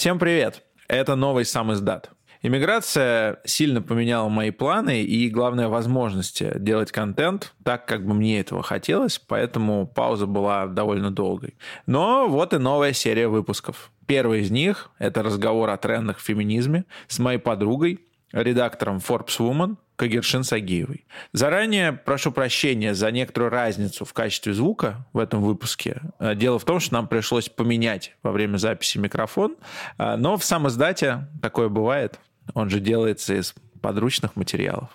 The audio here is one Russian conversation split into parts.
Всем привет! Это новый сам издат. Иммиграция сильно поменяла мои планы и, главное, возможности делать контент так, как бы мне этого хотелось, поэтому пауза была довольно долгой. Но вот и новая серия выпусков. Первый из них – это разговор о трендах в феминизме с моей подругой, редактором Forbes Woman Кагершин Сагиевой. Заранее прошу прощения за некоторую разницу в качестве звука в этом выпуске. Э, дело в том, что нам пришлось поменять во время записи микрофон, э, но в самом такое бывает. Он же делается из подручных материалов.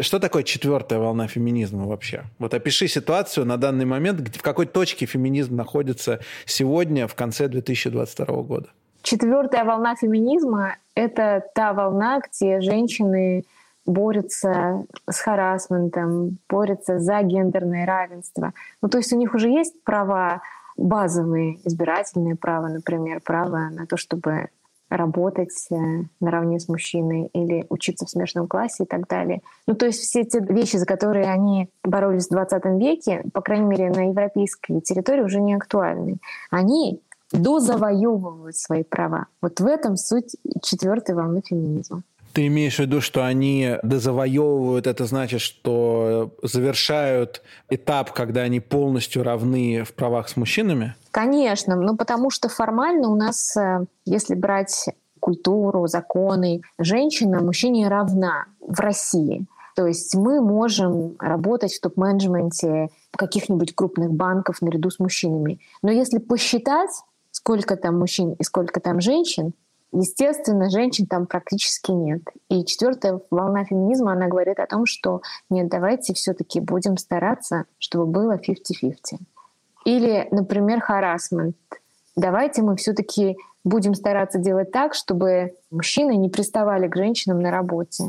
Что такое четвертая волна феминизма вообще? Вот опиши ситуацию на данный момент, в какой точке феминизм находится сегодня, в конце 2022 года. Четвертая волна феминизма — это та волна, где женщины борются с харасментом, борются за гендерное равенство. Ну, то есть у них уже есть права базовые, избирательные права, например, право на то, чтобы работать э, наравне с мужчиной или учиться в смешанном классе и так далее. Ну, то есть все те вещи, за которые они боролись в 20 веке, по крайней мере, на европейской территории уже не актуальны. Они дозавоевывают свои права. Вот в этом суть четвертой волны феминизма. Ты имеешь в виду, что они дозавоевывают, это значит, что завершают этап, когда они полностью равны в правах с мужчинами? Конечно, ну потому что формально у нас, э, если брать культуру, законы, женщина мужчине равна в России. То есть мы можем работать в топ-менеджменте каких-нибудь крупных банков наряду с мужчинами. Но если посчитать, сколько там мужчин и сколько там женщин, Естественно, женщин там практически нет. И четвертая волна феминизма, она говорит о том, что нет, давайте все-таки будем стараться, чтобы было 50-50. Или, например, харасмент. Давайте мы все-таки будем стараться делать так, чтобы мужчины не приставали к женщинам на работе.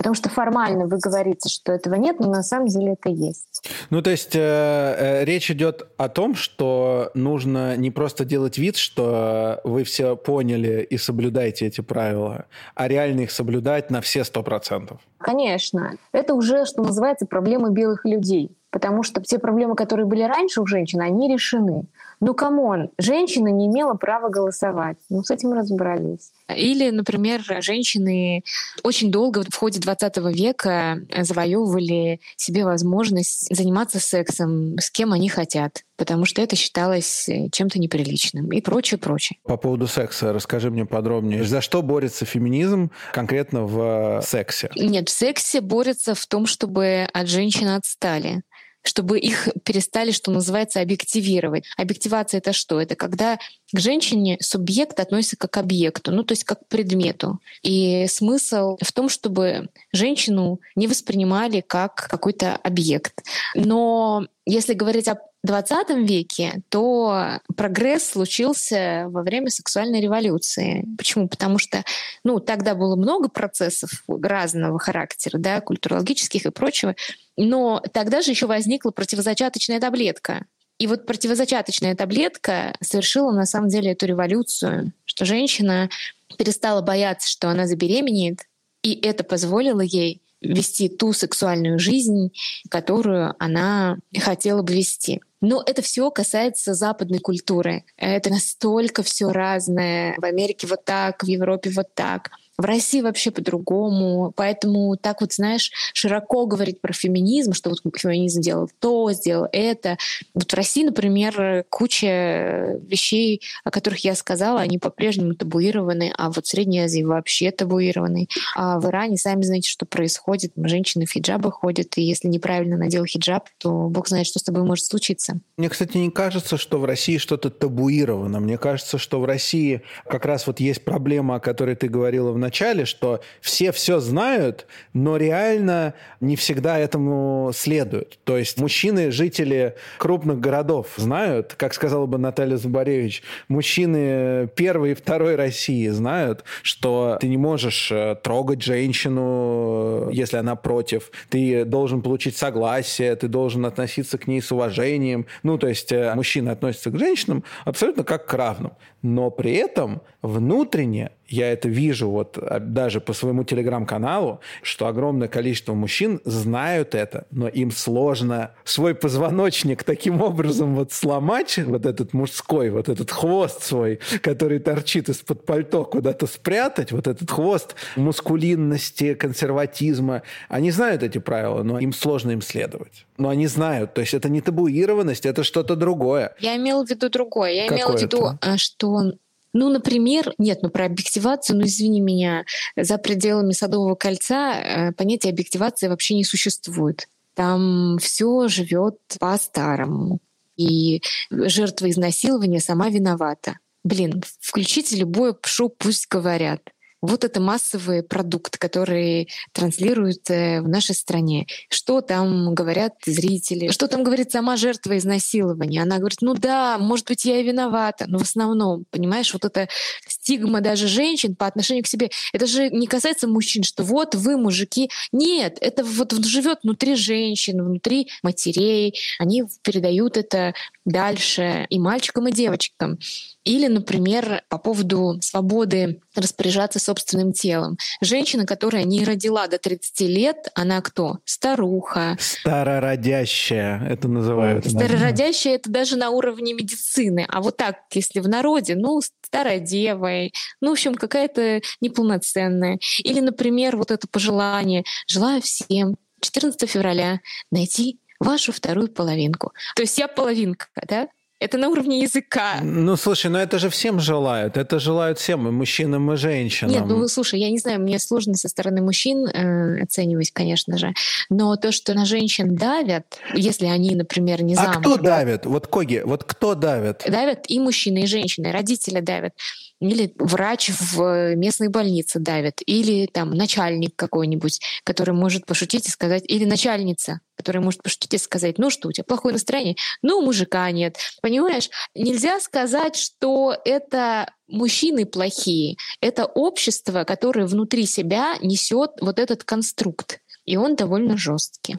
Потому что формально вы говорите, что этого нет, но на самом деле это есть. Ну, то есть э, э, речь идет о том, что нужно не просто делать вид, что вы все поняли и соблюдаете эти правила, а реально их соблюдать на все сто процентов. Конечно. Это уже, что называется, проблемы белых людей. Потому что те проблемы, которые были раньше у женщин, они решены. Ну, come on, женщина не имела права голосовать. Ну, с этим разобрались. Или, например, женщины очень долго в ходе 20 века завоевывали себе возможность заниматься сексом с кем они хотят потому что это считалось чем-то неприличным и прочее, прочее. По поводу секса расскажи мне подробнее. За что борется феминизм конкретно в сексе? Нет, в сексе борется в том, чтобы от женщин отстали чтобы их перестали, что называется, объективировать. Объективация — это что? Это когда к женщине субъект относится как к объекту, ну то есть как к предмету. И смысл в том, чтобы женщину не воспринимали как какой-то объект. Но если говорить о 20 веке, то прогресс случился во время сексуальной революции. Почему? Потому что ну, тогда было много процессов разного характера, да, культурологических и прочего, но тогда же еще возникла противозачаточная таблетка. И вот противозачаточная таблетка совершила на самом деле эту революцию, что женщина перестала бояться, что она забеременеет, и это позволило ей вести ту сексуальную жизнь, которую она хотела бы вести. Но это все касается западной культуры. Это настолько все разное. В Америке вот так, в Европе вот так. В России вообще по-другому. Поэтому так вот, знаешь, широко говорить про феминизм, что вот феминизм делал то, сделал это. Вот в России, например, куча вещей, о которых я сказала, они по-прежнему табуированы, а вот в Средней Азии вообще табуированы. А в Иране, сами знаете, что происходит. Женщины в хиджабах ходят, и если неправильно надел хиджаб, то бог знает, что с тобой может случиться. Мне, кстати, не кажется, что в России что-то табуировано. Мне кажется, что в России как раз вот есть проблема, о которой ты говорила в начале, начале, что все все знают, но реально не всегда этому следуют. То есть мужчины, жители крупных городов знают, как сказала бы Наталья Зубаревич, мужчины первой и второй России знают, что ты не можешь э, трогать женщину, если она против. Ты должен получить согласие, ты должен относиться к ней с уважением. Ну, то есть э, мужчины относятся к женщинам абсолютно как к равным. Но при этом внутренне я это вижу вот а, даже по своему телеграм-каналу, что огромное количество мужчин знают это, но им сложно свой позвоночник таким образом вот сломать, вот этот мужской, вот этот хвост свой, который торчит из-под пальто, куда-то спрятать, вот этот хвост мускулинности, консерватизма. Они знают эти правила, но им сложно им следовать. Но они знают, то есть это не табуированность, это что-то другое. Я имела в виду другое. Я Какое имела в виду, это? что ну, например, нет, ну про объективацию, ну извини меня, за пределами Садового кольца э, понятия объективации вообще не существует. Там все живет по-старому. И жертва изнасилования сама виновата. Блин, включите любое пшу, пусть говорят. Вот это массовый продукт, который транслируют в нашей стране. Что там говорят зрители? Что там говорит сама жертва изнасилования? Она говорит, ну да, может быть, я и виновата, но в основном, понимаешь, вот эта стигма даже женщин по отношению к себе, это же не касается мужчин, что вот вы, мужики. Нет, это вот живет внутри женщин, внутри матерей. Они передают это дальше и мальчикам, и девочкам. Или, например, по поводу свободы распоряжаться собственным телом. Женщина, которая не родила до 30 лет, она кто? Старуха. Старородящая, это называют. Старородящая — это даже на уровне медицины. А вот так, если в народе, ну, старая дева, ну, в общем, какая-то неполноценная. Или, например, вот это пожелание «Желаю всем 14 февраля найти вашу вторую половинку». То есть я половинка, да? Это на уровне языка. Ну, слушай, ну это же всем желают. Это желают всем, и мужчинам, и женщинам. Нет, ну, слушай, я не знаю, мне сложно со стороны мужчин э, оценивать, конечно же. Но то, что на женщин давят, если они, например, не замужем... А кто давит? Вот, Коги, вот кто давит? Давят и мужчины, и женщины. Родители давят или врач в местной больнице давит, или там начальник какой-нибудь, который может пошутить и сказать, или начальница, которая может пошутить и сказать, ну что, у тебя плохое настроение? Ну, мужика нет. Понимаешь, нельзя сказать, что это мужчины плохие. Это общество, которое внутри себя несет вот этот конструкт. И он довольно жесткий.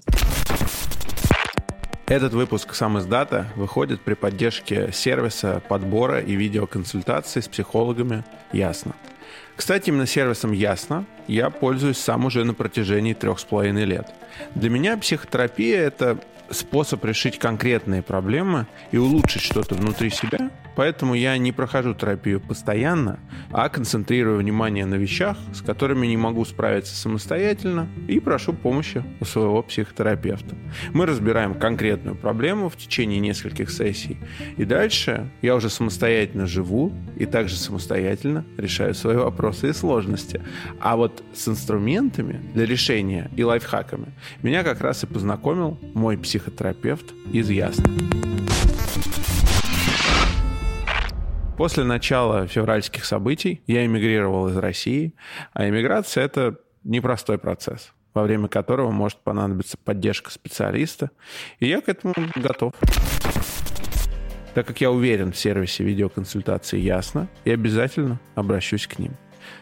Этот выпуск «Сам из дата» выходит при поддержке сервиса подбора и видеоконсультаций с психологами «Ясно». Кстати, именно сервисом «Ясно» я пользуюсь сам уже на протяжении трех с половиной лет. Для меня психотерапия – это способ решить конкретные проблемы и улучшить что-то внутри себя, поэтому я не прохожу терапию постоянно, а концентрирую внимание на вещах, с которыми не могу справиться самостоятельно и прошу помощи у своего психотерапевта. Мы разбираем конкретную проблему в течение нескольких сессий, и дальше я уже самостоятельно живу и также самостоятельно решаю свои вопросы и сложности. А вот с инструментами для решения и лайфхаками меня как раз и познакомил мой психотерапевт психотерапевт из Ясна. После начала февральских событий я эмигрировал из России, а эмиграция – это непростой процесс, во время которого может понадобиться поддержка специалиста, и я к этому готов. Так как я уверен в сервисе видеоконсультации «Ясно», я обязательно обращусь к ним.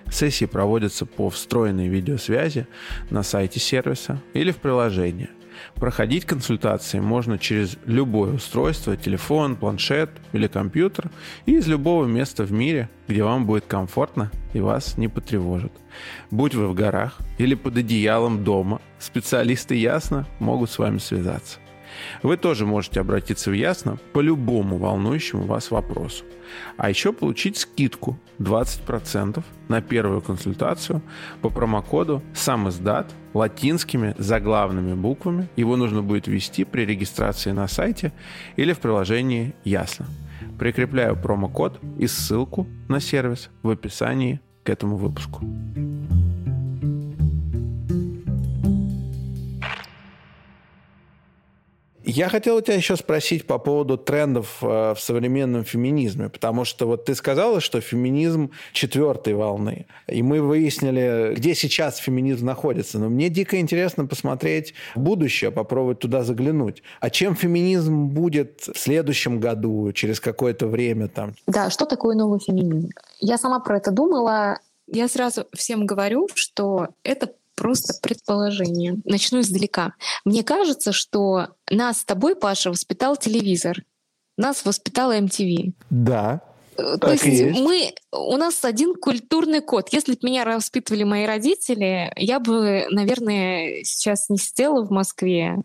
Сессии проводятся по встроенной видеосвязи на сайте сервиса или в приложении. Проходить консультации можно через любое устройство, телефон, планшет или компьютер и из любого места в мире, где вам будет комфортно и вас не потревожит. Будь вы в горах или под одеялом дома, специалисты ясно могут с вами связаться. Вы тоже можете обратиться в Ясно по любому волнующему вас вопросу. А еще получить скидку 20% на первую консультацию по промокоду «Сам издат» латинскими заглавными буквами. Его нужно будет ввести при регистрации на сайте или в приложении «Ясно». Прикрепляю промокод и ссылку на сервис в описании к этому выпуску. Я хотел у тебя еще спросить по поводу трендов э, в современном феминизме, потому что вот ты сказала, что феминизм четвертой волны, и мы выяснили, где сейчас феминизм находится. Но мне дико интересно посмотреть будущее, попробовать туда заглянуть. А чем феминизм будет в следующем году, через какое-то время там? Да, что такое новый феминизм? Я сама про это думала. Я сразу всем говорю, что это просто предположение. Начну издалека. Мне кажется, что нас с тобой, Паша, воспитал телевизор. Нас воспитала MTV. Да. Э, то есть, есть мы, у нас один культурный код. Если бы меня воспитывали мои родители, я бы, наверное, сейчас не сидела в Москве,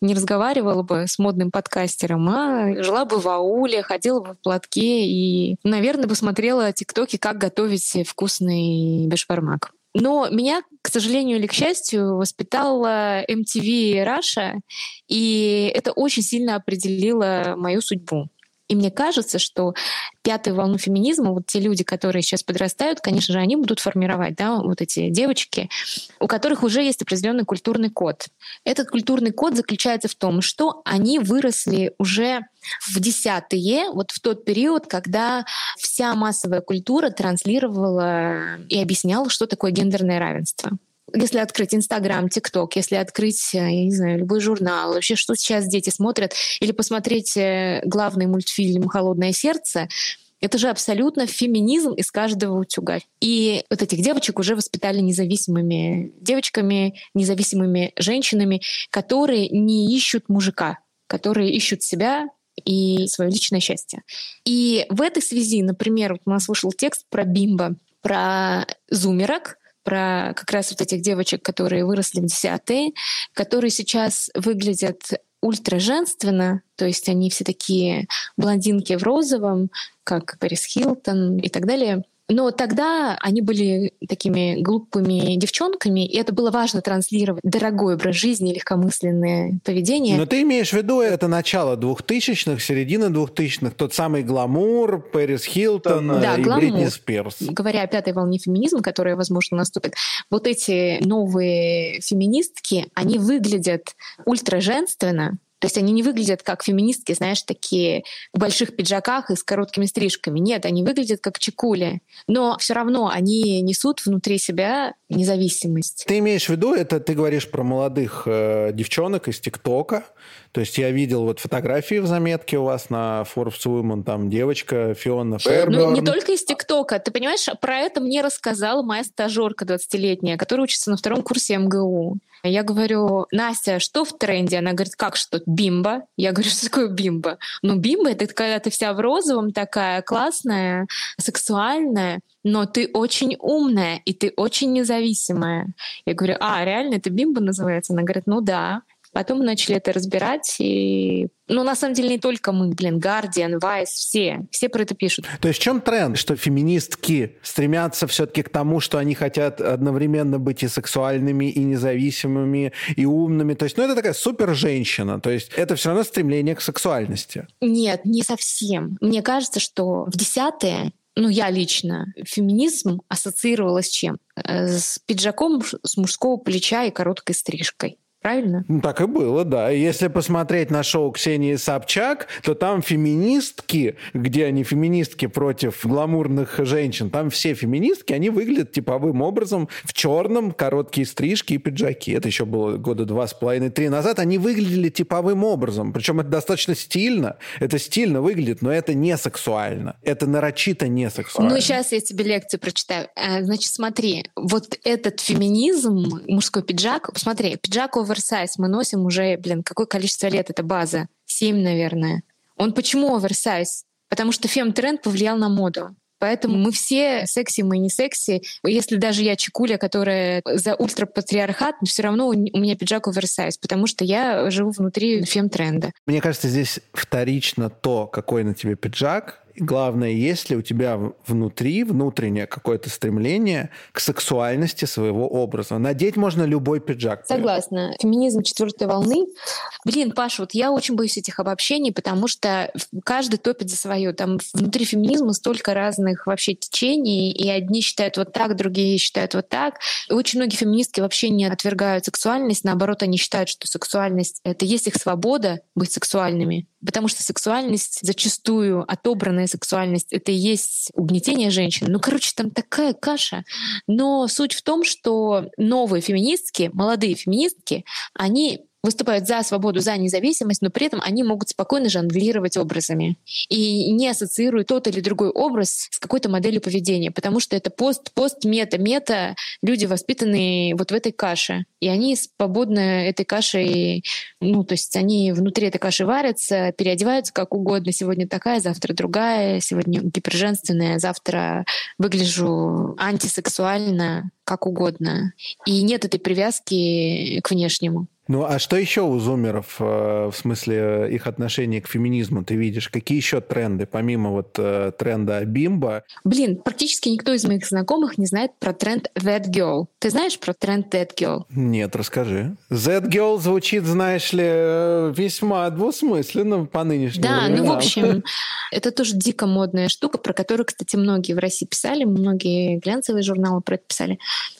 не разговаривала бы с модным подкастером, а жила бы в ауле, ходила бы в платке и, наверное, бы смотрела тиктоки, как готовить вкусный бешбармак. Но меня, к сожалению или к счастью, воспитала MTV Russia, и это очень сильно определило мою судьбу. И мне кажется, что пятую волну феминизма, вот те люди, которые сейчас подрастают, конечно же, они будут формировать, да, вот эти девочки, у которых уже есть определенный культурный код. Этот культурный код заключается в том, что они выросли уже в десятые, вот в тот период, когда вся массовая культура транслировала и объясняла, что такое гендерное равенство если открыть Инстаграм, ТикТок, если открыть, э, я не знаю, любой журнал, вообще, что сейчас дети смотрят, или посмотреть э, главный мультфильм «Холодное сердце», это же абсолютно феминизм из каждого утюга. И вот этих девочек уже воспитали независимыми девочками, независимыми женщинами, которые не ищут мужика, которые ищут себя и свое личное счастье. И в этой связи, например, вот у нас вышел текст про бимба, про зумерок, про как раз вот этих девочек, которые выросли в десятые, которые сейчас выглядят ультра женственно, то есть они все такие блондинки в розовом, как Пэрис Хилтон и так далее — но тогда они были такими глупыми девчонками, и это было важно транслировать дорогой образ жизни, легкомысленное поведение. Но ты имеешь в виду это начало двухтысячных, середина двухтысячных, тот самый гламур, Пэрис Хилтон да, и гламур. Бритни Спирс. Говоря о пятой волне феминизма, которая, возможно, наступит, вот эти новые феминистки, они выглядят ультраженственно, то есть они не выглядят как феминистки, знаешь, такие в больших пиджаках и с короткими стрижками. Нет, они выглядят как чекули. Но все равно они несут внутри себя независимость. Ты имеешь в виду, это ты говоришь про молодых э, девчонок из ТикТока, то есть я видел вот фотографии в заметке у вас на Forbes Women, там девочка Фиона Ферберн. Ну, не только из ТикТока. Ты понимаешь, про это мне рассказала моя стажерка 20-летняя, которая учится на втором курсе МГУ. Я говорю, Настя, что в тренде? Она говорит, как что? Бимба. Я говорю, что такое бимба? Ну, бимба — это когда ты вся в розовом такая классная, сексуальная, но ты очень умная, и ты очень независимая. Я говорю, а, реально это бимба называется? Она говорит, ну да. Потом мы начали это разбирать, и ну, на самом деле, не только мы, блин, Guardian, Vice, все, все про это пишут. То есть в чем тренд? Что феминистки стремятся все-таки к тому, что они хотят одновременно быть и сексуальными, и независимыми, и умными. То есть, ну, это такая супер женщина. То есть это все равно стремление к сексуальности. Нет, не совсем. Мне кажется, что в десятые ну, я лично, феминизм ассоциировала с чем? Э, с пиджаком с мужского плеча и короткой стрижкой правильно? Ну, так и было, да. Если посмотреть на шоу Ксении Собчак, то там феминистки, где они феминистки против гламурных женщин, там все феминистки, они выглядят типовым образом в черном, короткие стрижки и пиджаки. Это еще было года два с половиной, три назад. Они выглядели типовым образом. Причем это достаточно стильно. Это стильно выглядит, но это не сексуально. Это нарочито не сексуально. Ну, сейчас я тебе лекцию прочитаю. Э, значит, смотри, вот этот феминизм, мужской пиджак, посмотри, пиджак over оверсайз мы носим уже, блин, какое количество лет это база? Семь, наверное. Он почему оверсайз? Потому что фем-тренд повлиял на моду. Поэтому мы все секси, мы не секси. Если даже я чекуля, которая за ультрапатриархат, все равно у меня пиджак оверсайз, потому что я живу внутри фем-тренда. Мне кажется, здесь вторично то, какой на тебе пиджак, Главное, есть ли у тебя внутри, внутреннее какое-то стремление к сексуальности своего образа. Надеть можно любой пиджак. Согласна. Феминизм четвертой волны. Блин, Паша, вот я очень боюсь этих обобщений, потому что каждый топит за свое. Там внутри феминизма столько разных вообще течений, и одни считают вот так, другие считают вот так. И очень многие феминистки вообще не отвергают сексуальность, наоборот, они считают, что сексуальность — это есть их свобода быть сексуальными, потому что сексуальность зачастую отобранная сексуальность это и есть угнетение женщин. Ну, короче, там такая каша. Но суть в том, что новые феминистки, молодые феминистки, они выступают за свободу, за независимость, но при этом они могут спокойно жонглировать образами и не ассоциируют тот или другой образ с какой-то моделью поведения, потому что это пост, пост, мета, мета, люди воспитанные вот в этой каше, и они свободно этой кашей, ну, то есть они внутри этой каши варятся, переодеваются как угодно. Сегодня такая, завтра другая, сегодня гиперженственная, завтра выгляжу антисексуально, как угодно. И нет этой привязки к внешнему. Ну, а что еще у зумеров, э, в смысле их отношения к феминизму, ты видишь? Какие еще тренды, помимо вот э, тренда бимба? Блин, практически никто из моих знакомых не знает про тренд That Girl. Ты знаешь про тренд That Girl? Нет, расскажи. That Girl звучит, знаешь ли, э, весьма двусмысленно по нынешнему Да, временам. ну, в общем, это тоже дико модная штука, про которую, кстати, многие в России писали, многие глянцевые журналы про это писали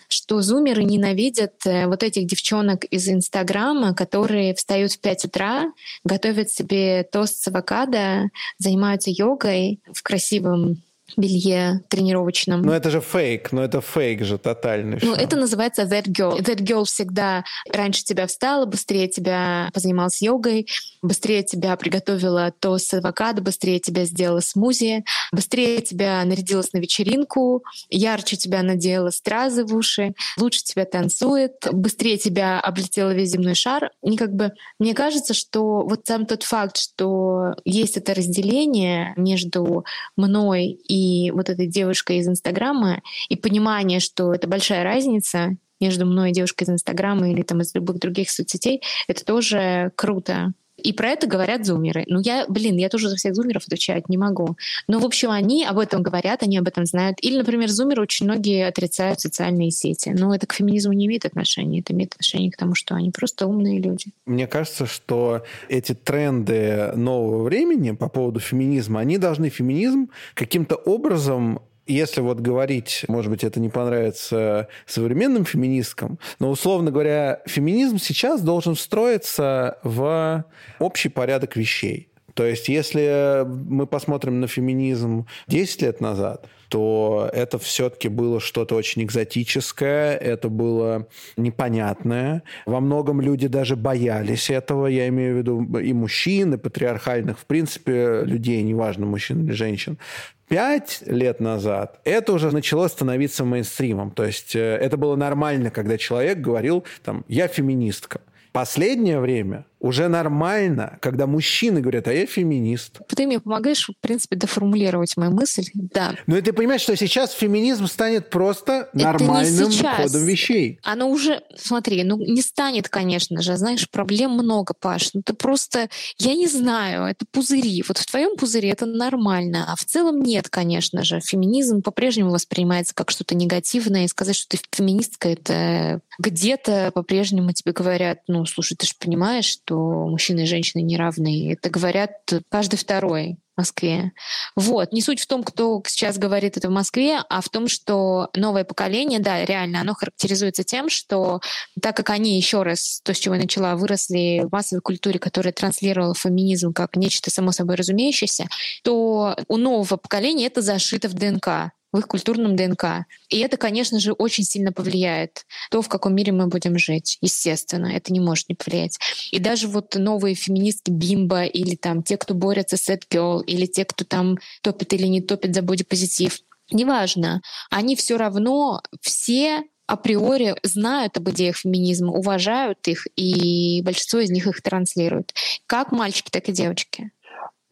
что зумеры ненавидят э, вот этих девчонок из Инстаграма, которые встают в 5 утра, готовят себе тост с авокадо, занимаются йогой в красивом белье тренировочном. Но это же фейк, но это фейк же тотальный. Ну, это называется that girl. That girl всегда раньше тебя встала, быстрее тебя позанималась йогой, быстрее тебя приготовила то с авокадо, быстрее тебя сделала смузи, быстрее тебя нарядилась на вечеринку, ярче тебя надела стразы в уши, лучше тебя танцует, быстрее тебя облетела весь земной шар. И как бы мне кажется, что вот сам тот факт, что есть это разделение между мной и и вот этой девушкой из Инстаграма, и понимание, что это большая разница между мной и девушкой из Инстаграма или там из любых других соцсетей, это тоже круто. И про это говорят зумеры. Ну, я, блин, я тоже за всех зумеров отвечать не могу. Но, в общем, они об этом говорят, они об этом знают. Или, например, зумеры очень многие отрицают социальные сети. Но это к феминизму не имеет отношения. Это имеет отношение к тому, что они просто умные люди. Мне кажется, что эти тренды нового времени по поводу феминизма, они должны феминизм каким-то образом если вот говорить, может быть, это не понравится современным феминисткам, но, условно говоря, феминизм сейчас должен встроиться в общий порядок вещей. То есть, если мы посмотрим на феминизм 10 лет назад, то это все-таки было что-то очень экзотическое, это было непонятное. Во многом люди даже боялись этого, я имею в виду и мужчин, и патриархальных, в принципе, людей, неважно, мужчин или женщин. Пять лет назад это уже начало становиться мейнстримом. То есть э, это было нормально, когда человек говорил, там, я феминистка. Последнее время уже нормально, когда мужчины говорят, а я феминист. Ты мне помогаешь, в принципе, доформулировать мою мысль. Да. Но ты понимаешь, что сейчас феминизм станет просто нормальным ходом вещей. Оно уже, смотри, ну не станет, конечно же. Знаешь, проблем много, Паш. Ну ты просто, я не знаю, это пузыри. Вот в твоем пузыре это нормально, а в целом нет, конечно же. Феминизм по-прежнему воспринимается как что-то негативное, и сказать, что ты феминистка, это где-то по-прежнему тебе говорят, ну, слушай, ты же понимаешь, что что мужчины и женщины не равны. Это говорят каждый второй в Москве. Вот. Не суть в том, кто сейчас говорит это в Москве, а в том, что новое поколение, да, реально, оно характеризуется тем, что так как они, еще раз, то, с чего я начала, выросли в массовой культуре, которая транслировала феминизм как нечто само собой разумеющееся, то у нового поколения это зашито в ДНК в их культурном ДНК. И это, конечно же, очень сильно повлияет то, в каком мире мы будем жить. Естественно, это не может не повлиять. И даже вот новые феминистки Бимба или там те, кто борются с Girl, или те, кто там топит или не топит за бодипозитив, неважно, они все равно все априори знают об идеях феминизма, уважают их, и большинство из них их транслируют. Как мальчики, так и девочки.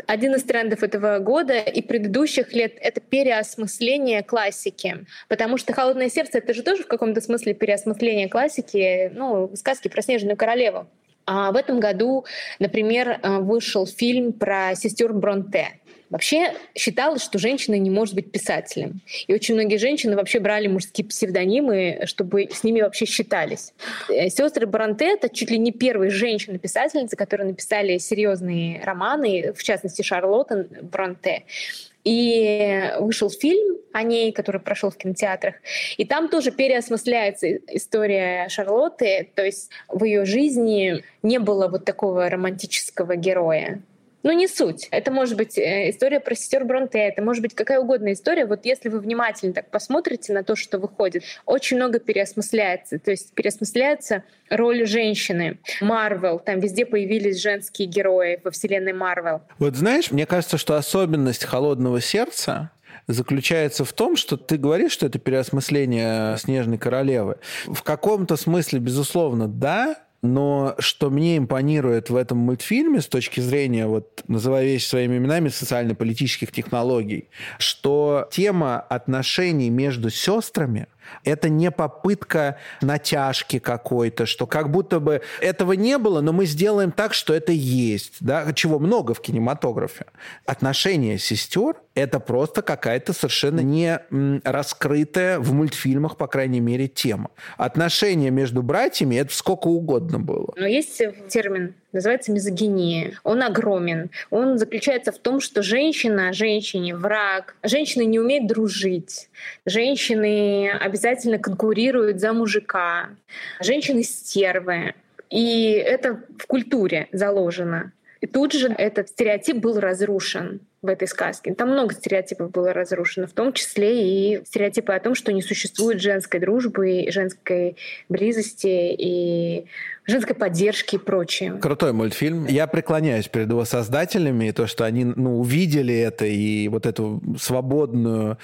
Один из трендов этого года и предыдущих лет — это переосмысление классики. Потому что «Холодное сердце» — это же тоже в каком-то смысле переосмысление классики, ну, сказки про Снежную королеву. А в этом году, например, э, вышел фильм про сестер Бронте. Вообще считалось, что женщина не может быть писателем. И очень многие женщины вообще брали мужские псевдонимы, чтобы с ними вообще считались. Э, Сестры Бронте — это чуть ли не первые женщины-писательницы, которые написали серьезные романы, в частности, Шарлотта Бронте. И вышел фильм о ней, который прошел в кинотеатрах. И там тоже переосмысляется история Шарлотты. То есть в ее жизни не было вот такого романтического героя. Но не суть. Это может быть э, история про сестер Бронте, это может быть какая угодно история. Вот если вы внимательно так посмотрите на то, что выходит, очень много переосмысляется. То есть переосмысляется роль женщины. Марвел, там везде появились женские герои во вселенной Марвел. Вот знаешь, мне кажется, что особенность «Холодного сердца» заключается в том, что ты говоришь, что это переосмысление «Снежной королевы». В каком-то смысле, безусловно, да, но что мне импонирует в этом мультфильме с точки зрения, вот называя вещи своими именами, социально-политических технологий, что тема отношений между сестрами это не попытка натяжки какой-то, что как будто бы этого не было, но мы сделаем так, что это есть, да, чего много в кинематографе. Отношения сестер – это просто какая-то совершенно не раскрытая в мультфильмах, по крайней мере, тема. Отношения между братьями – это сколько угодно было. Но есть термин называется мизогиния. Он огромен. Он заключается в том, что женщина женщине враг. Женщины не умеют дружить. Женщины обязательно конкурируют за мужика. Женщины стервы. И это в культуре заложено. И тут же этот стереотип был разрушен в этой сказке. Там много стереотипов было разрушено, в том числе и стереотипы о том, что не существует женской дружбы, женской близости и женской поддержки и прочее. Крутой мультфильм. Я преклоняюсь перед его создателями, и то, что они ну, увидели это, и вот эту свободную,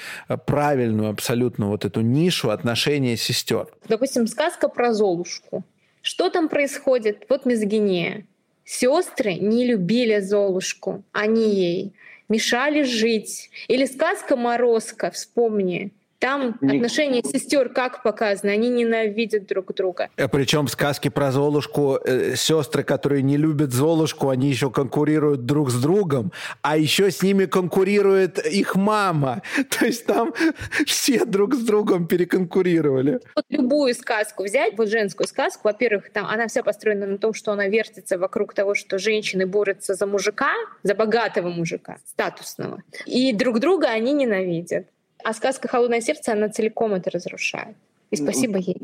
правильную абсолютно вот эту нишу отношения сестер. Допустим, сказка про Золушку. Что там происходит? Вот мизогиния. Сестры не любили Золушку, они ей мешали жить. Или сказка «Морозко», вспомни. Там отношения сестер как показаны, они ненавидят друг друга. А причем сказки про Золушку, э, сестры, которые не любят Золушку, они еще конкурируют друг с другом, а еще с ними конкурирует их мама. То есть там все друг с другом переконкурировали. Вот любую сказку взять, вот женскую сказку, во-первых, там она вся построена на том, что она вертится вокруг того, что женщины борются за мужика, за богатого мужика, статусного. И друг друга они ненавидят. А сказка «Холодное сердце», она целиком это разрушает. И спасибо ей.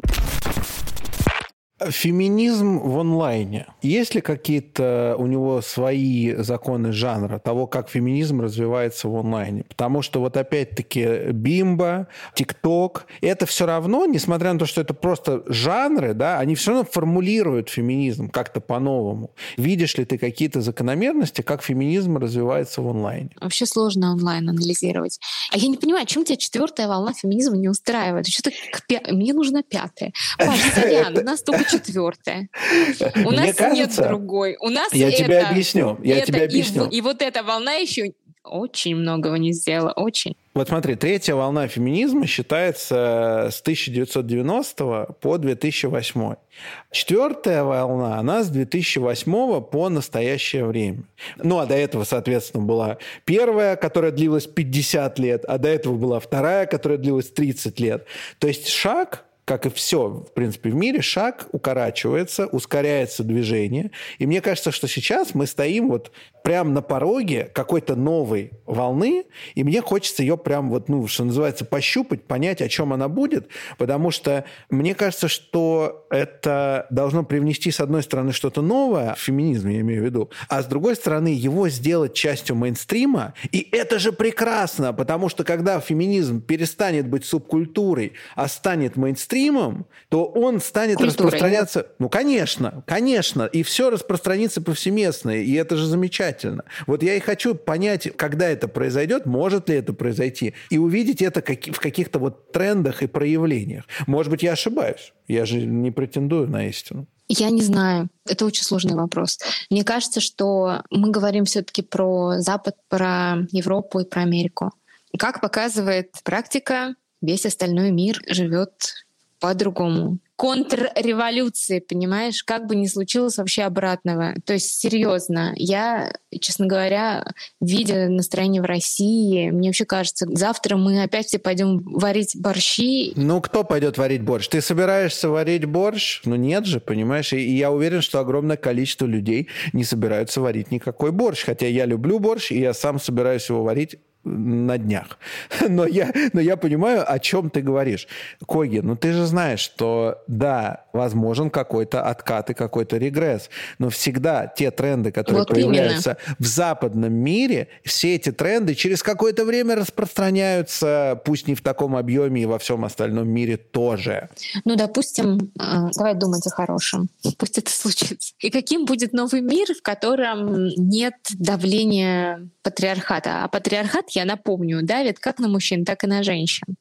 Феминизм в онлайне. Есть ли какие-то у него свои законы жанра того, как феминизм развивается в онлайне? Потому что вот опять-таки Бимба, ТикТок, это все равно, несмотря на то, что это просто жанры, да, они все равно формулируют феминизм как-то по-новому. Видишь ли ты какие-то закономерности, как феминизм развивается в онлайне? Вообще сложно онлайн анализировать. А я не понимаю, чем тебя четвертая волна феминизма не устраивает? Что-то пя... Мне нужна пятая. Паш, сорян, у нас только четвертая. У нас кажется, нет другой. У нас я это, тебе объясню. Я это, тебе объясню. И, и вот эта волна еще очень многого не сделала, очень. Вот смотри, третья волна феминизма считается с 1990 по 2008. Четвертая волна, она с 2008 по настоящее время. Ну, а до этого, соответственно, была первая, которая длилась 50 лет, а до этого была вторая, которая длилась 30 лет. То есть шаг как и все, в принципе, в мире, шаг укорачивается, ускоряется движение. И мне кажется, что сейчас мы стоим вот прямо на пороге какой-то новой волны, и мне хочется ее прям вот, ну, что называется, пощупать, понять, о чем она будет, потому что мне кажется, что это должно привнести, с одной стороны, что-то новое, феминизм я имею в виду, а с другой стороны, его сделать частью мейнстрима, и это же прекрасно, потому что когда феминизм перестанет быть субкультурой, а станет мейнстримом, мейнстримом, то он станет Культурой. распространяться... Ну, конечно, конечно. И все распространится повсеместно. И это же замечательно. Вот я и хочу понять, когда это произойдет, может ли это произойти, и увидеть это в каких-то вот трендах и проявлениях. Может быть, я ошибаюсь. Я же не претендую на истину. Я не знаю. Это очень сложный вопрос. Мне кажется, что мы говорим все-таки про Запад, про Европу и про Америку. Как показывает практика, весь остальной мир живет по-другому. контрреволюции, понимаешь? Как бы ни случилось вообще обратного. То есть, серьезно, я, честно говоря, видя настроение в России, мне вообще кажется, завтра мы опять все пойдем варить борщи. Ну, кто пойдет варить борщ? Ты собираешься варить борщ? Ну, нет же, понимаешь? И я уверен, что огромное количество людей не собираются варить никакой борщ. Хотя я люблю борщ, и я сам собираюсь его варить на днях. Но я, но я понимаю, о чем ты говоришь. Коги, ну ты же знаешь, что да, возможен какой-то откат и какой-то регресс, но всегда те тренды, которые вот появляются именно. в западном мире, все эти тренды через какое-то время распространяются, пусть не в таком объеме и во всем остальном мире тоже. Ну, допустим, а, давай думать о хорошем. Пусть это случится. И каким будет новый мир, в котором нет давления патриархата? А патриархат я напомню, давит как на мужчин, так и на женщин.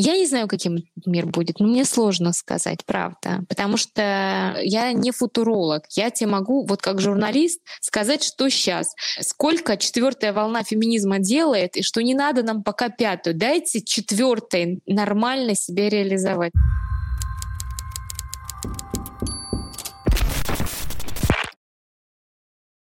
Я не знаю, каким мир будет, но мне сложно сказать, правда, потому что я не футуролог. Я тебе могу, вот как журналист, сказать, что сейчас, сколько четвертая волна феминизма делает, и что не надо нам пока пятую. Дайте четвертой нормально себя реализовать.